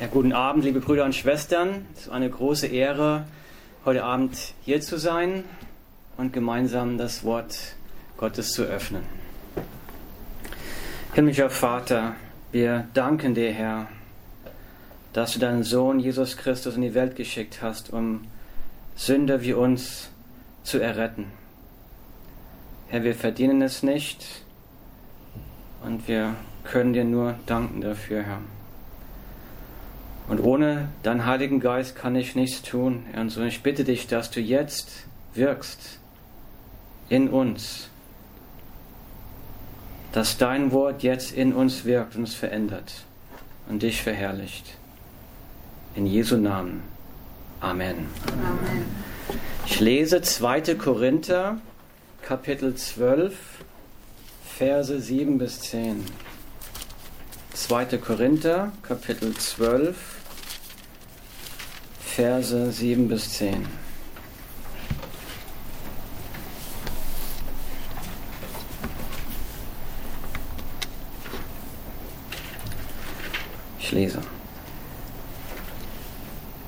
Ja, guten Abend, liebe Brüder und Schwestern. Es ist eine große Ehre, heute Abend hier zu sein und gemeinsam das Wort Gottes zu öffnen. Himmlischer Vater, wir danken dir, Herr, dass du deinen Sohn Jesus Christus in die Welt geschickt hast, um Sünder wie uns zu erretten. Herr, wir verdienen es nicht und wir können dir nur danken dafür, Herr. Und ohne deinen Heiligen Geist kann ich nichts tun. Und so ich bitte dich, dass du jetzt wirkst in uns. Dass dein Wort jetzt in uns wirkt und uns verändert und dich verherrlicht. In Jesu Namen. Amen. Amen. Ich lese 2. Korinther, Kapitel 12, Verse 7 bis 10. 2. Korinther, Kapitel 12, Verse 7 bis 10. Ich lese.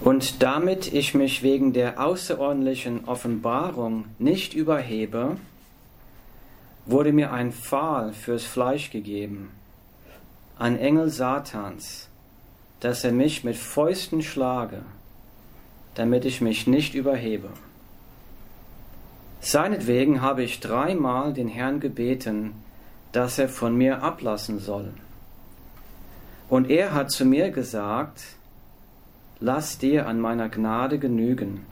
Und damit ich mich wegen der außerordentlichen Offenbarung nicht überhebe, wurde mir ein Pfahl fürs Fleisch gegeben, ein Engel Satans, dass er mich mit Fäusten schlage damit ich mich nicht überhebe. Seinetwegen habe ich dreimal den Herrn gebeten, dass er von mir ablassen soll. Und er hat zu mir gesagt, lass dir an meiner Gnade genügen,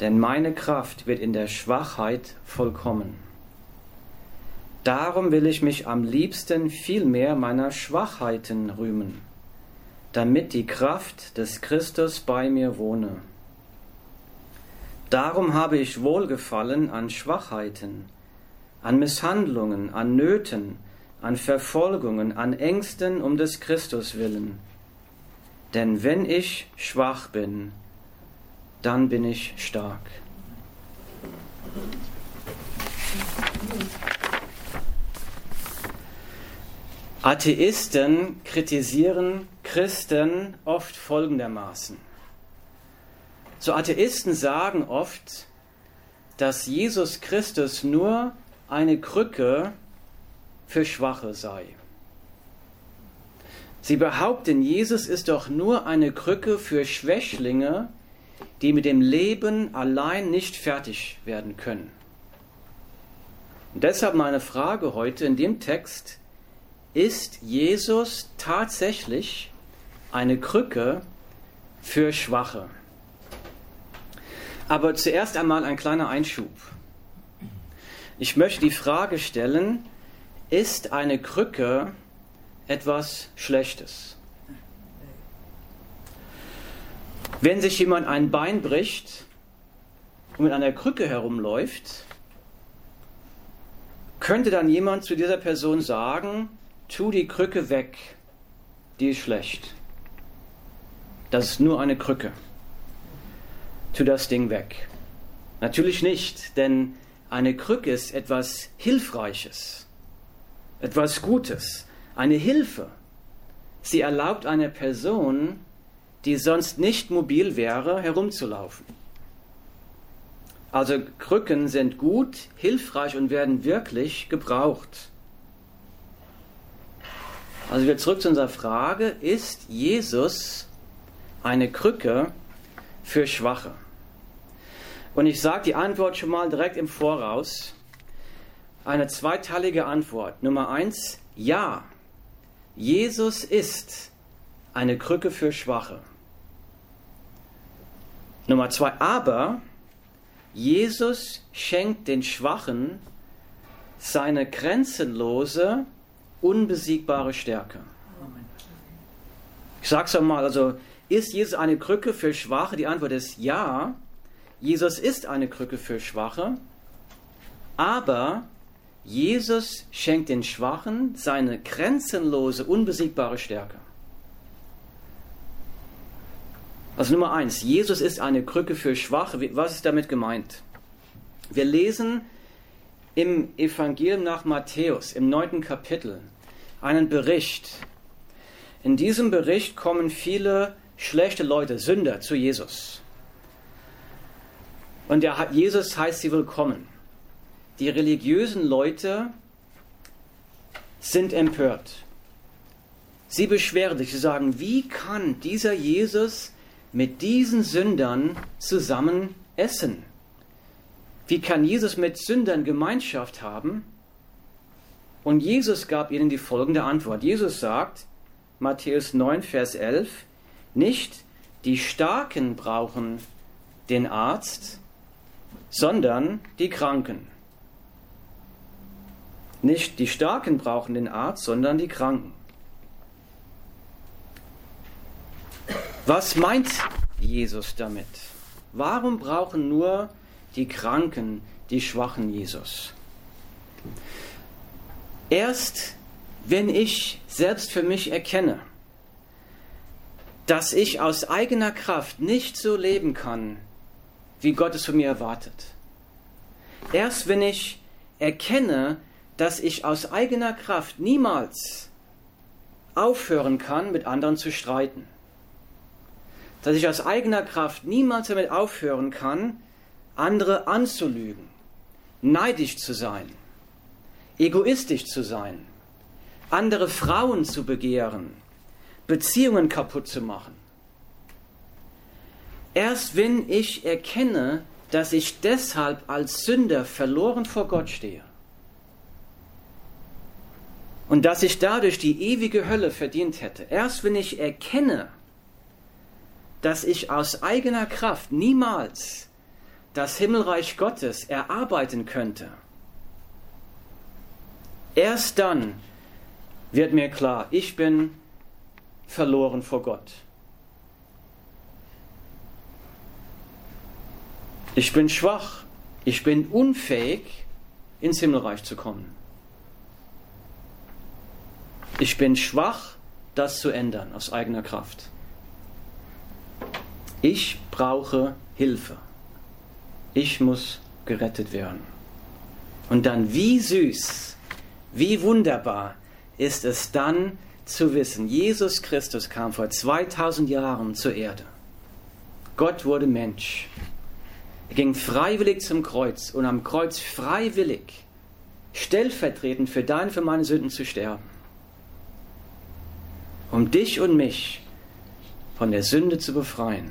denn meine Kraft wird in der Schwachheit vollkommen. Darum will ich mich am liebsten vielmehr meiner Schwachheiten rühmen damit die Kraft des Christus bei mir wohne. Darum habe ich Wohlgefallen an Schwachheiten, an Misshandlungen, an Nöten, an Verfolgungen, an Ängsten um des Christus willen. Denn wenn ich schwach bin, dann bin ich stark. Atheisten kritisieren Christen oft folgendermaßen. So Atheisten sagen oft, dass Jesus Christus nur eine Krücke für Schwache sei. Sie behaupten, Jesus ist doch nur eine Krücke für Schwächlinge, die mit dem Leben allein nicht fertig werden können. Und deshalb meine Frage heute in dem Text, ist Jesus tatsächlich eine Krücke für Schwache. Aber zuerst einmal ein kleiner Einschub. Ich möchte die Frage stellen, ist eine Krücke etwas Schlechtes? Wenn sich jemand ein Bein bricht und mit einer Krücke herumläuft, könnte dann jemand zu dieser Person sagen, tu die Krücke weg, die ist schlecht. Das ist nur eine Krücke. Tu das Ding weg. Natürlich nicht, denn eine Krücke ist etwas Hilfreiches, etwas Gutes, eine Hilfe. Sie erlaubt einer Person, die sonst nicht mobil wäre, herumzulaufen. Also Krücken sind gut, hilfreich und werden wirklich gebraucht. Also wieder zurück zu unserer Frage, ist Jesus eine Krücke für Schwache? Und ich sage die Antwort schon mal direkt im Voraus. Eine zweiteilige Antwort. Nummer eins, ja. Jesus ist eine Krücke für Schwache. Nummer zwei, aber Jesus schenkt den Schwachen seine grenzenlose unbesiegbare Stärke. Ich sage es einmal, also ist Jesus eine Krücke für Schwache? Die Antwort ist ja. Jesus ist eine Krücke für Schwache, aber Jesus schenkt den Schwachen seine grenzenlose, unbesiegbare Stärke. Also Nummer eins, Jesus ist eine Krücke für Schwache. Was ist damit gemeint? Wir lesen im Evangelium nach Matthäus, im neunten Kapitel, einen Bericht, In diesem Bericht kommen viele schlechte Leute, Sünder, zu Jesus. Und der, Jesus heißt sie willkommen. Die religiösen Leute sind empört. Sie beschweren sich, sie sagen, wie kann dieser Jesus mit diesen Sündern zusammen essen? Wie kann Jesus mit Sündern Gemeinschaft haben? Und Jesus gab ihnen die folgende Antwort. Jesus sagt, Matthäus 9, Vers 11, nicht die Starken brauchen den Arzt, sondern die Kranken. Nicht die Starken brauchen den Arzt, sondern die Kranken. Was meint Jesus damit? Warum brauchen nur die Kranken, die Schwachen Jesus? Erst wenn ich selbst für mich erkenne, dass ich aus eigener Kraft nicht so leben kann, wie Gott es von mir erwartet. Erst wenn ich erkenne, dass ich aus eigener Kraft niemals aufhören kann, mit anderen zu streiten dass ich aus eigener Kraft niemals damit aufhören kann, andere anzulügen, neidisch zu sein, egoistisch zu sein, andere Frauen zu begehren, Beziehungen kaputt zu machen. Erst wenn ich erkenne, dass ich deshalb als Sünder verloren vor Gott stehe und dass ich dadurch die ewige Hölle verdient hätte, erst wenn ich erkenne, dass ich aus eigener Kraft niemals das Himmelreich Gottes erarbeiten könnte. Erst dann wird mir klar, ich bin verloren vor Gott. Ich bin schwach, ich bin unfähig, ins Himmelreich zu kommen. Ich bin schwach, das zu ändern aus eigener Kraft. Ich brauche Hilfe. Ich muss gerettet werden. Und dann, wie süß, wie wunderbar ist es dann zu wissen, Jesus Christus kam vor 2000 Jahren zur Erde. Gott wurde Mensch. Er ging freiwillig zum Kreuz und am Kreuz freiwillig, stellvertretend für deine, für meine Sünden zu sterben. Um dich und mich von der Sünde zu befreien.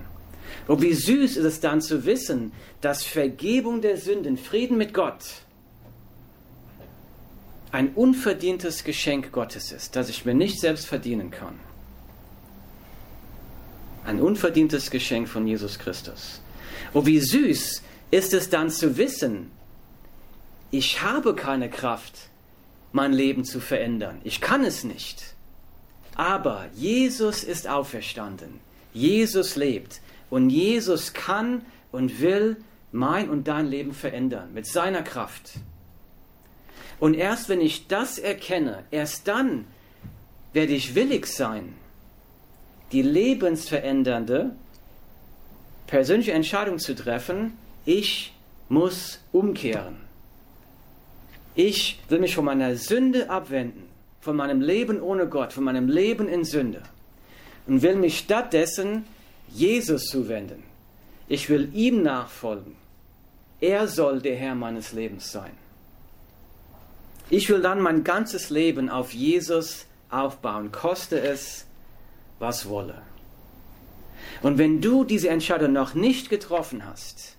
Und wie süß ist es dann zu wissen, dass Vergebung der Sünden, Frieden mit Gott, ein unverdientes Geschenk Gottes ist, das ich mir nicht selbst verdienen kann. Ein unverdientes Geschenk von Jesus Christus. Und wie süß ist es dann zu wissen, ich habe keine Kraft, mein Leben zu verändern. Ich kann es nicht. Aber Jesus ist auferstanden. Jesus lebt. Und Jesus kann und will mein und dein Leben verändern mit seiner Kraft. Und erst wenn ich das erkenne, erst dann werde ich willig sein, die lebensverändernde persönliche Entscheidung zu treffen, ich muss umkehren. Ich will mich von meiner Sünde abwenden, von meinem Leben ohne Gott, von meinem Leben in Sünde und will mich stattdessen Jesus zuwenden. Ich will ihm nachfolgen. Er soll der Herr meines Lebens sein. Ich will dann mein ganzes Leben auf Jesus aufbauen, koste es, was wolle. Und wenn du diese Entscheidung noch nicht getroffen hast,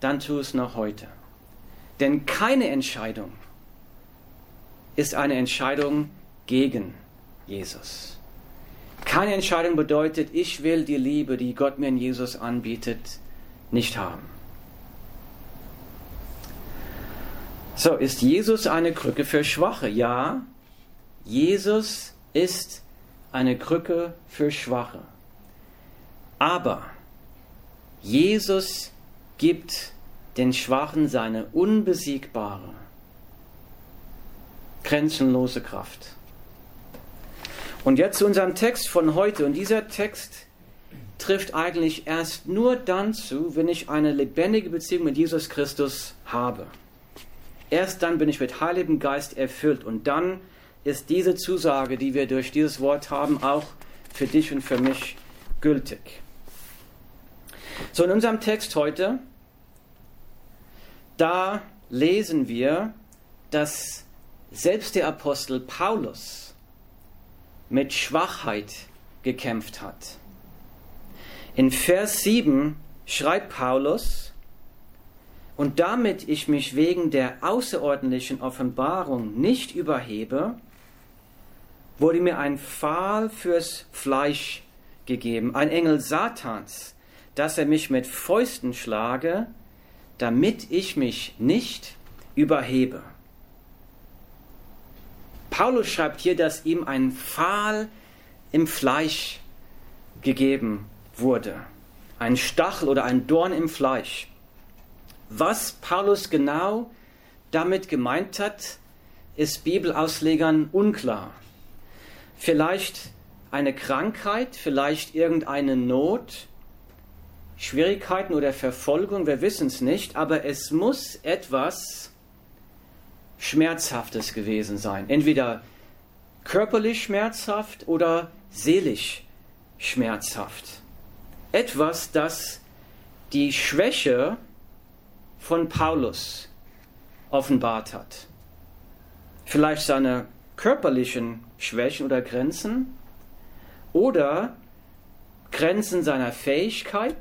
dann tu es noch heute. Denn keine Entscheidung ist eine Entscheidung gegen Jesus. Keine Entscheidung bedeutet, ich will die Liebe, die Gott mir in Jesus anbietet, nicht haben. So, ist Jesus eine Krücke für Schwache? Ja, Jesus ist eine Krücke für Schwache. Aber Jesus gibt den Schwachen seine unbesiegbare, grenzenlose Kraft. Und jetzt zu unserem Text von heute. Und dieser Text trifft eigentlich erst nur dann zu, wenn ich eine lebendige Beziehung mit Jesus Christus habe. Erst dann bin ich mit Heiligem Geist erfüllt und dann ist diese Zusage, die wir durch dieses Wort haben, auch für dich und für mich gültig. So, in unserem Text heute, da lesen wir, dass selbst der Apostel Paulus mit Schwachheit gekämpft hat. In Vers 7 schreibt Paulus, und damit ich mich wegen der außerordentlichen Offenbarung nicht überhebe, wurde mir ein Pfahl fürs Fleisch gegeben, ein Engel Satans, dass er mich mit Fäusten schlage, damit ich mich nicht überhebe. Paulus schreibt hier, dass ihm ein Pfahl im Fleisch gegeben wurde. Ein Stachel oder ein Dorn im Fleisch. Was Paulus genau damit gemeint hat, ist Bibelauslegern unklar. Vielleicht eine Krankheit, vielleicht irgendeine Not, Schwierigkeiten oder Verfolgung, wir wissen es nicht, aber es muss etwas Schmerzhaftes gewesen sein. Entweder körperlich schmerzhaft oder seelisch schmerzhaft. Etwas, das die Schwäche von Paulus offenbart hat. Vielleicht seine körperlichen Schwächen oder Grenzen oder Grenzen seiner Fähigkeit,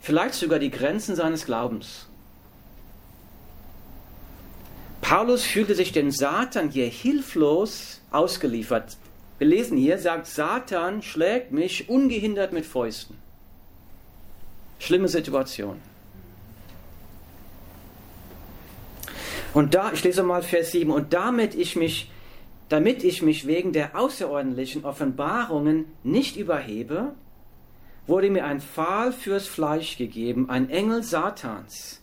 vielleicht sogar die Grenzen seines Glaubens. Paulus fühlte sich den Satan hier hilflos ausgeliefert. Wir lesen hier, sagt, Satan schlägt mich ungehindert mit Fäusten. Schlimme Situation. Und da, ich lese mal Vers 7, und damit ich mich, damit ich mich wegen der außerordentlichen Offenbarungen nicht überhebe, wurde mir ein Pfahl fürs Fleisch gegeben, ein Engel Satans,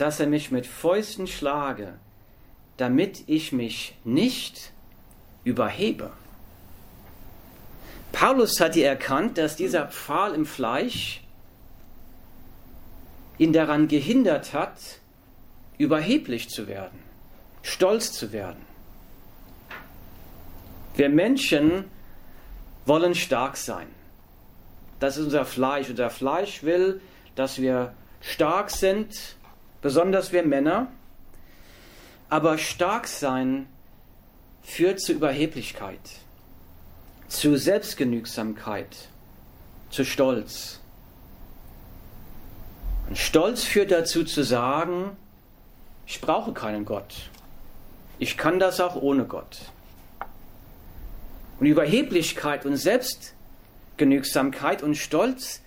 dass er mich mit Fäusten schlage, damit ich mich nicht überhebe. Paulus hat hier erkannt, dass dieser Pfahl im Fleisch ihn daran gehindert hat, überheblich zu werden, stolz zu werden. Wir Menschen wollen stark sein. Das ist unser Fleisch. Unser Fleisch will, dass wir stark sind, besonders wir Männer. Aber stark sein führt zu Überheblichkeit, zu Selbstgenügsamkeit, zu Stolz. Und Stolz führt dazu zu sagen, ich brauche keinen Gott. Ich kann das auch ohne Gott. Und Überheblichkeit und Selbstgenügsamkeit und Stolz,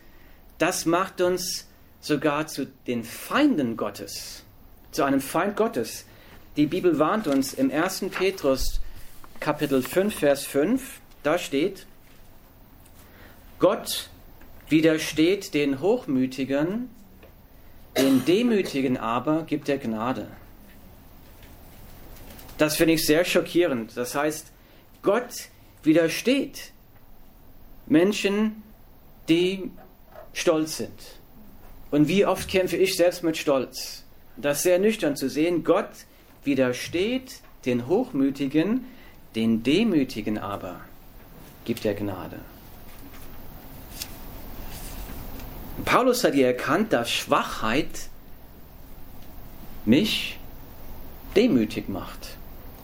das macht uns sogar zu den Feinden Gottes, zu einem Feind Gottes. Die Bibel warnt uns im 1. Petrus Kapitel 5, Vers 5, da steht, Gott widersteht den Hochmütigen, den Demütigen aber gibt er Gnade. Das finde ich sehr schockierend. Das heißt, Gott widersteht Menschen, die stolz sind. Und wie oft kämpfe ich selbst mit Stolz? Das ist sehr nüchtern zu sehen. Gott widersteht den Hochmütigen, den Demütigen aber gibt er Gnade. Paulus hat hier erkannt, dass Schwachheit mich demütig macht.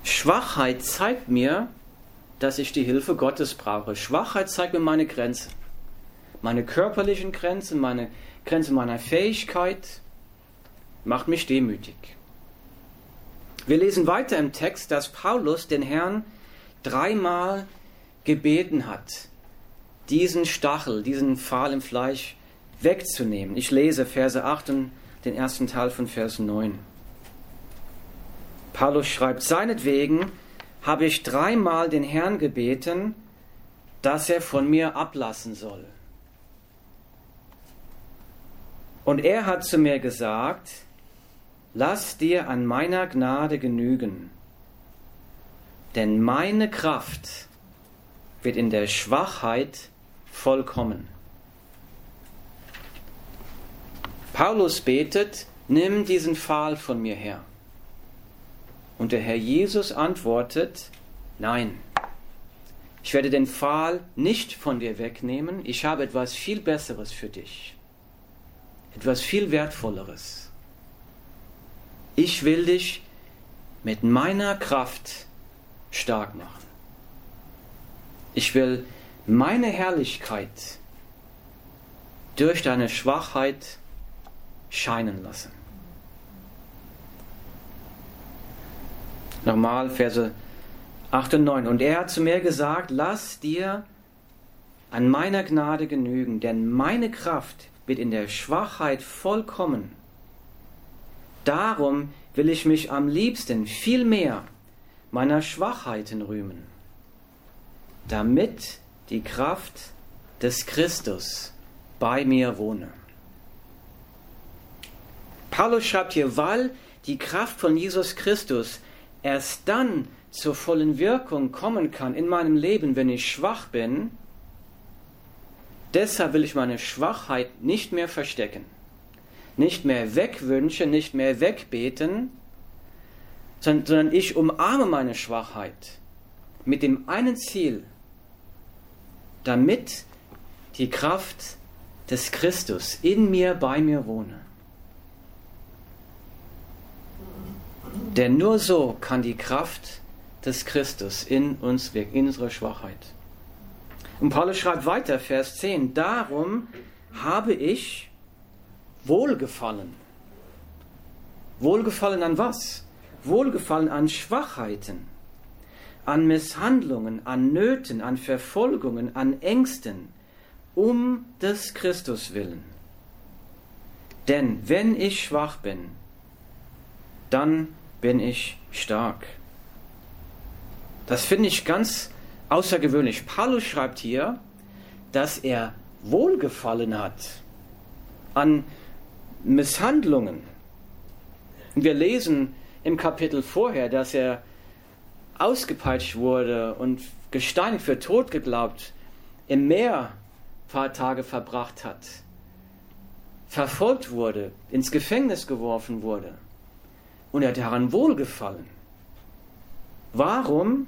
Schwachheit zeigt mir, dass ich die Hilfe Gottes brauche. Schwachheit zeigt mir meine Grenzen. Meine körperlichen Grenzen, meine Grenze meiner Fähigkeit macht mich demütig. Wir lesen weiter im Text, dass Paulus den Herrn dreimal gebeten hat, diesen Stachel, diesen Pfahl im Fleisch wegzunehmen. Ich lese Verse 8 und den ersten Teil von Vers 9. Paulus schreibt, seinetwegen habe ich dreimal den Herrn gebeten, dass er von mir ablassen soll. Und er hat zu mir gesagt, lass dir an meiner Gnade genügen, denn meine Kraft wird in der Schwachheit vollkommen. Paulus betet, nimm diesen Pfahl von mir her. Und der Herr Jesus antwortet, nein, ich werde den Pfahl nicht von dir wegnehmen, ich habe etwas viel Besseres für dich, etwas viel Wertvolleres. Ich will dich mit meiner Kraft stark machen. Ich will meine Herrlichkeit durch deine Schwachheit scheinen lassen. Nochmal Verse 8 und 9. Und er hat zu mir gesagt, lass dir an meiner Gnade genügen, denn meine Kraft wird in der Schwachheit vollkommen. Darum will ich mich am liebsten viel mehr meiner Schwachheiten rühmen, damit die Kraft des Christus bei mir wohne. Paulus schreibt hier, weil die Kraft von Jesus Christus erst dann zur vollen Wirkung kommen kann in meinem Leben, wenn ich schwach bin, deshalb will ich meine Schwachheit nicht mehr verstecken, nicht mehr wegwünschen, nicht mehr wegbeten, sondern ich umarme meine Schwachheit mit dem einen Ziel, damit die Kraft des Christus in mir, bei mir wohne. Denn nur so kann die Kraft des Christus in uns wirken, in unserer Schwachheit. Und Paulus schreibt weiter, Vers 10, darum habe ich Wohlgefallen. Wohlgefallen an was? Wohlgefallen an Schwachheiten, an Misshandlungen, an Nöten, an Verfolgungen, an Ängsten, um des Christus willen. Denn wenn ich schwach bin, dann bin ich stark. Das finde ich ganz außergewöhnlich. Paulus schreibt hier, dass er Wohlgefallen hat an Misshandlungen. Wir lesen im Kapitel vorher, dass er ausgepeitscht wurde und gesteinigt für tot geglaubt, im Meer ein paar Tage verbracht hat, verfolgt wurde, ins Gefängnis geworfen wurde und er hat daran wohlgefallen. Warum?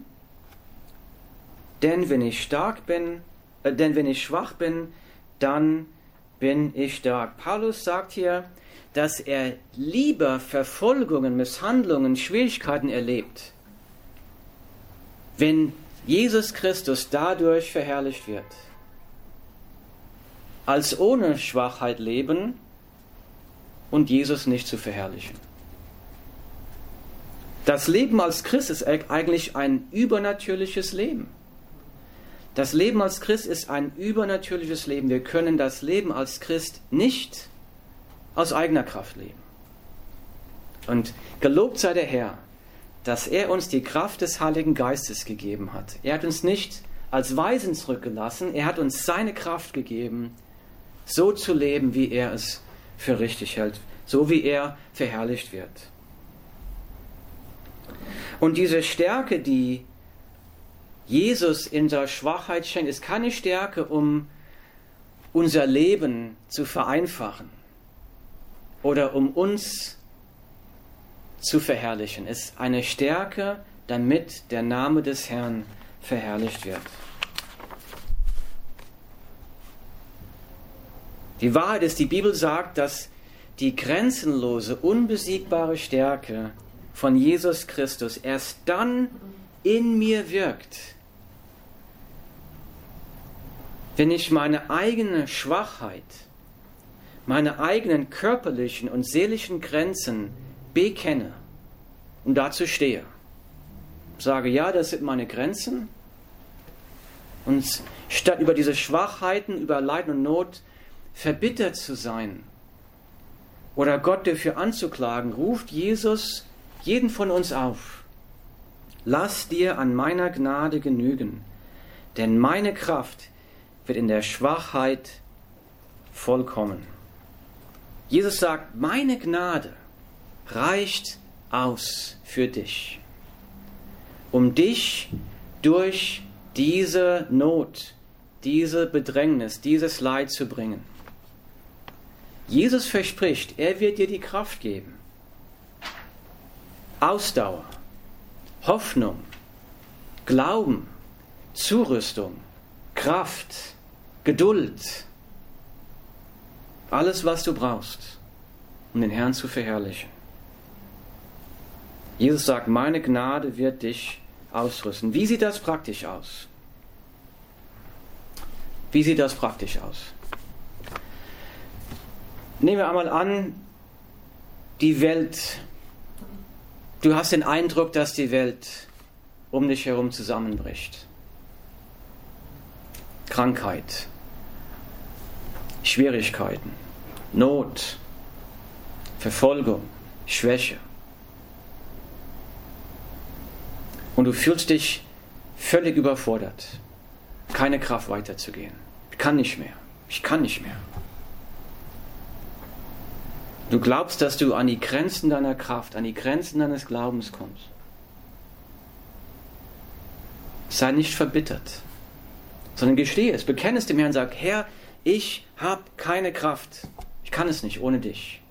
Denn wenn ich stark bin, äh, denn wenn ich schwach bin, dann bin ich stark. Paulus sagt hier, dass er lieber Verfolgungen, Misshandlungen, Schwierigkeiten erlebt, wenn Jesus Christus dadurch verherrlicht wird, als ohne Schwachheit leben und Jesus nicht zu verherrlichen. Das Leben als Christ ist eigentlich ein übernatürliches Leben. Das Leben als Christ ist ein übernatürliches Leben. Wir können das Leben als Christ nicht aus eigener Kraft leben. Und gelobt sei der Herr, dass er uns die Kraft des Heiligen Geistes gegeben hat. Er hat uns nicht als Weisen zurückgelassen, er hat uns seine Kraft gegeben, so zu leben, wie er es für richtig hält, so wie er verherrlicht wird. Und diese Stärke, die Jesus in der Schwachheit schenkt, ist keine Stärke, um unser Leben zu vereinfachen oder um uns zu verherrlichen. Es ist eine Stärke, damit der Name des Herrn verherrlicht wird. Die Wahrheit ist, die Bibel sagt, dass die grenzenlose, unbesiegbare Stärke von Jesus Christus erst dann in mir wirkt, wenn ich meine eigene Schwachheit, meine eigenen körperlichen und seelischen Grenzen bekenne und dazu stehe. Sage, ja, das sind meine Grenzen. Und statt über diese Schwachheiten, über Leiden und Not verbittert zu sein oder Gott dafür anzuklagen, ruft Jesus jeden von uns auf. Lass dir an meiner Gnade genügen, denn meine Kraft wird in der Schwachheit vollkommen. Jesus sagt, meine Gnade reicht aus für dich, um dich durch diese Not, diese Bedrängnis, dieses Leid zu bringen. Jesus verspricht, er wird dir die Kraft geben Ausdauer, Hoffnung, Glauben, Zurüstung, Kraft, Geduld. Alles, was du brauchst, um den Herrn zu verherrlichen. Jesus sagt, meine Gnade wird dich ausrüsten. Wie sieht das praktisch aus? Wie sieht das praktisch aus? Nehmen wir einmal an, die Welt, du hast den Eindruck, dass die Welt um dich herum zusammenbricht. Krankheit, Schwierigkeiten, Not, Verfolgung, Schwäche. Und du fühlst dich völlig überfordert, keine Kraft weiterzugehen. Ich kann nicht mehr. Ich kann nicht mehr. Du glaubst, dass du an die Grenzen deiner Kraft, an die Grenzen deines Glaubens kommst. Sei nicht verbittert, sondern gestehe es, bekenne es dem Herrn, sag, Herr, ich habe keine Kraft. Ich kann es nicht ohne dich.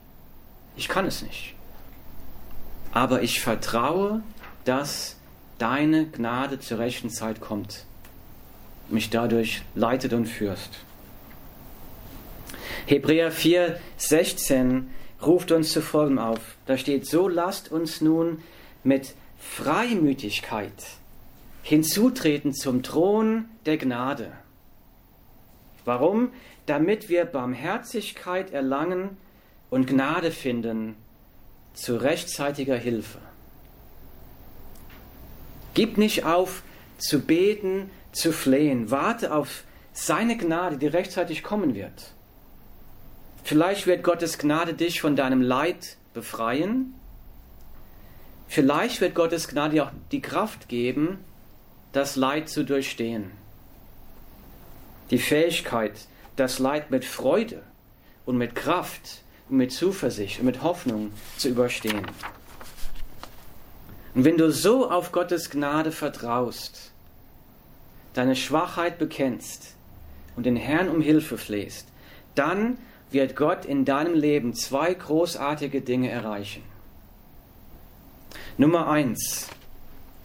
Ich kann es nicht. Aber ich vertraue, dass deine Gnade zur rechten Zeit kommt, mich dadurch leitet und führst. Hebräer 4, 16 ruft uns zu folgendem auf. Da steht, so lasst uns nun mit Freimütigkeit hinzutreten zum Thron der Gnade. Warum? Damit wir Barmherzigkeit erlangen und Gnade finden zu rechtzeitiger Hilfe. Gib nicht auf zu beten, zu flehen. Warte auf seine Gnade, die rechtzeitig kommen wird. Vielleicht wird Gottes Gnade dich von deinem Leid befreien. Vielleicht wird Gottes Gnade dir auch die Kraft geben, das Leid zu durchstehen. Die Fähigkeit, das Leid mit Freude und mit Kraft und mit Zuversicht und mit Hoffnung zu überstehen. Und wenn du so auf Gottes Gnade vertraust, deine Schwachheit bekennst und den Herrn um Hilfe flehst, dann wird Gott in deinem Leben zwei großartige Dinge erreichen. Nummer eins,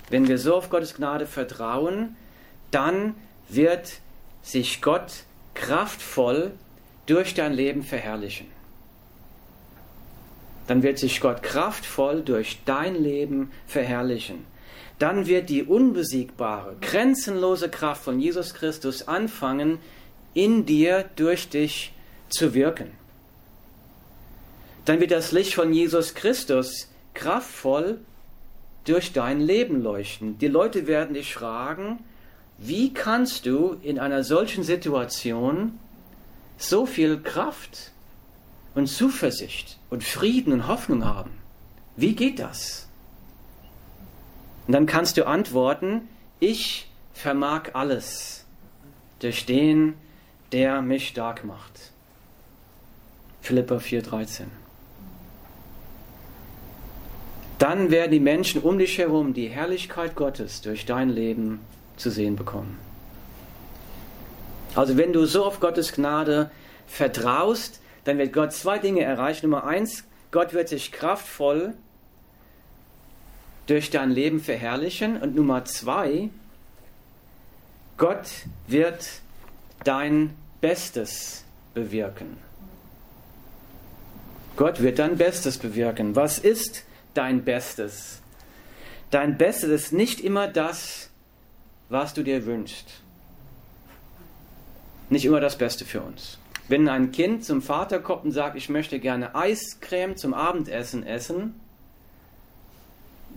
wenn wir so auf Gottes Gnade vertrauen, dann wird sich Gott kraftvoll durch dein Leben verherrlichen. Dann wird sich Gott kraftvoll durch dein Leben verherrlichen. Dann wird die unbesiegbare, grenzenlose Kraft von Jesus Christus anfangen, in dir, durch dich zu wirken. Dann wird das Licht von Jesus Christus kraftvoll durch dein Leben leuchten. Die Leute werden dich fragen, wie kannst du in einer solchen Situation so viel Kraft und Zuversicht und Frieden und Hoffnung haben? Wie geht das? Und dann kannst du antworten, ich vermag alles durch den, der mich stark macht. Philippa 4,13. Dann werden die Menschen um dich herum die Herrlichkeit Gottes durch dein Leben zu sehen bekommen. Also wenn du so auf Gottes Gnade vertraust, dann wird Gott zwei Dinge erreichen. Nummer eins, Gott wird sich kraftvoll durch dein Leben verherrlichen. Und Nummer zwei, Gott wird dein Bestes bewirken. Gott wird dein Bestes bewirken. Was ist dein Bestes? Dein Bestes ist nicht immer das, was du dir wünschst. Nicht immer das Beste für uns. Wenn ein Kind zum Vater kommt und sagt, ich möchte gerne Eiscreme zum Abendessen essen,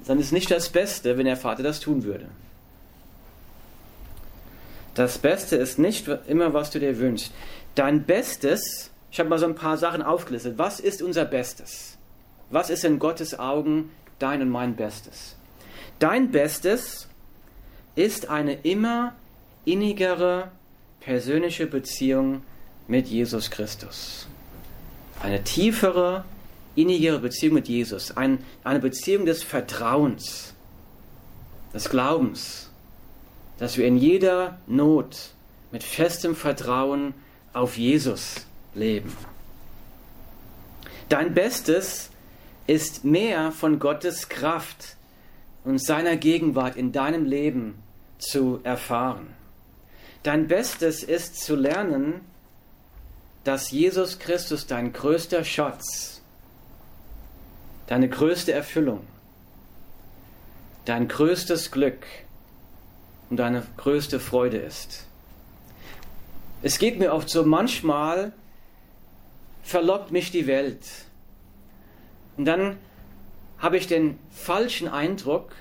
dann ist nicht das Beste, wenn der Vater das tun würde. Das Beste ist nicht immer, was du dir wünschst. Dein Bestes ich habe mal so ein paar Sachen aufgelistet. Was ist unser Bestes? Was ist in Gottes Augen dein und mein Bestes? Dein Bestes ist eine immer innigere persönliche Beziehung mit Jesus Christus. Eine tiefere, innigere Beziehung mit Jesus. Ein, eine Beziehung des Vertrauens, des Glaubens, dass wir in jeder Not mit festem Vertrauen auf Jesus leben. Dein Bestes ist mehr von Gottes Kraft und seiner Gegenwart in deinem Leben zu erfahren. Dein Bestes ist zu lernen, dass Jesus Christus dein größter Schatz, deine größte Erfüllung, dein größtes Glück und deine größte Freude ist. Es geht mir oft so, manchmal verlockt mich die Welt. Und dann habe ich den falschen Eindruck,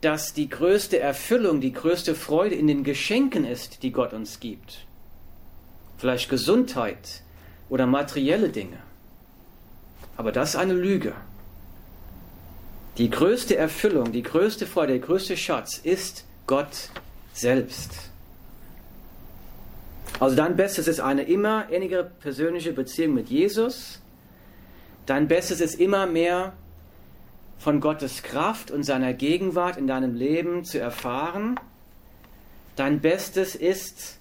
dass die größte Erfüllung, die größte Freude in den Geschenken ist, die Gott uns gibt. Vielleicht Gesundheit oder materielle Dinge. Aber das ist eine Lüge. Die größte Erfüllung, die größte Freude, der größte Schatz ist Gott selbst. Also dein Bestes ist eine immer innige persönliche Beziehung mit Jesus. Dein Bestes ist immer mehr von Gottes Kraft und seiner Gegenwart in deinem Leben zu erfahren. Dein Bestes ist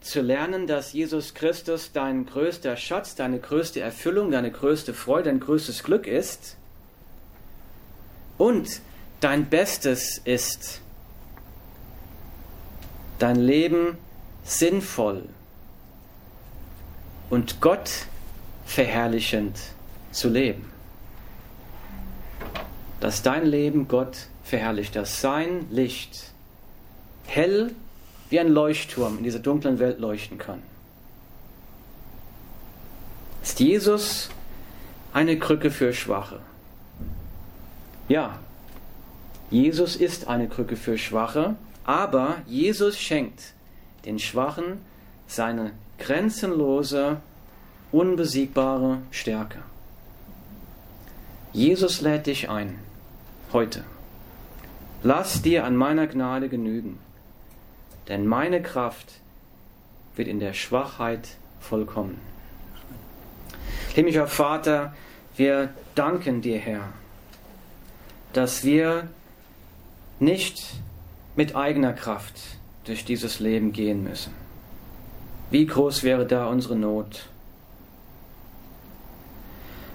zu lernen, dass Jesus Christus dein größter Schatz, deine größte Erfüllung, deine größte Freude, dein größtes Glück ist. Und dein Bestes ist, dein Leben sinnvoll und Gott verherrlichend zu leben dass dein Leben Gott verherrlicht, dass sein Licht hell wie ein Leuchtturm in dieser dunklen Welt leuchten kann. Ist Jesus eine Krücke für Schwache? Ja, Jesus ist eine Krücke für Schwache, aber Jesus schenkt den Schwachen seine grenzenlose, unbesiegbare Stärke. Jesus lädt dich ein heute. Lass dir an meiner Gnade genügen, denn meine Kraft wird in der Schwachheit vollkommen. Himmlischer Vater, wir danken dir, Herr, dass wir nicht mit eigener Kraft durch dieses Leben gehen müssen. Wie groß wäre da unsere Not?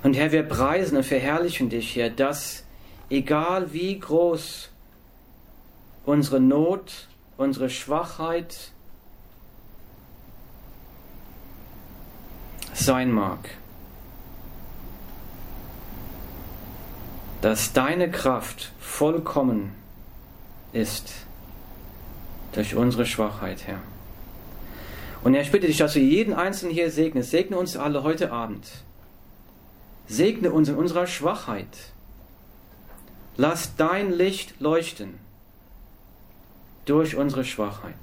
Und Herr, wir preisen und verherrlichen dich, Herr, dass egal wie groß unsere Not, unsere Schwachheit sein mag, dass deine Kraft vollkommen ist durch unsere Schwachheit, Herr. Und Herr, ich bitte dich, dass du jeden Einzelnen hier segnest. Segne uns alle heute Abend. Segne uns in unserer Schwachheit. Lass dein Licht leuchten durch unsere Schwachheit.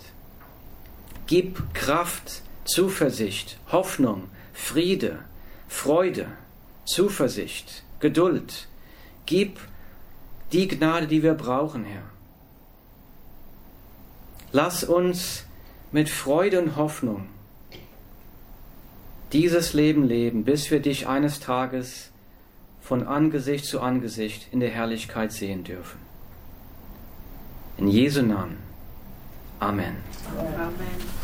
Gib Kraft, Zuversicht, Hoffnung, Friede, Freude, Zuversicht, Geduld. Gib die Gnade, die wir brauchen, Herr. Lass uns mit Freude und Hoffnung dieses Leben leben, bis wir dich eines Tages von Angesicht zu Angesicht in der Herrlichkeit sehen dürfen. In Jesu Namen. Amen. Amen.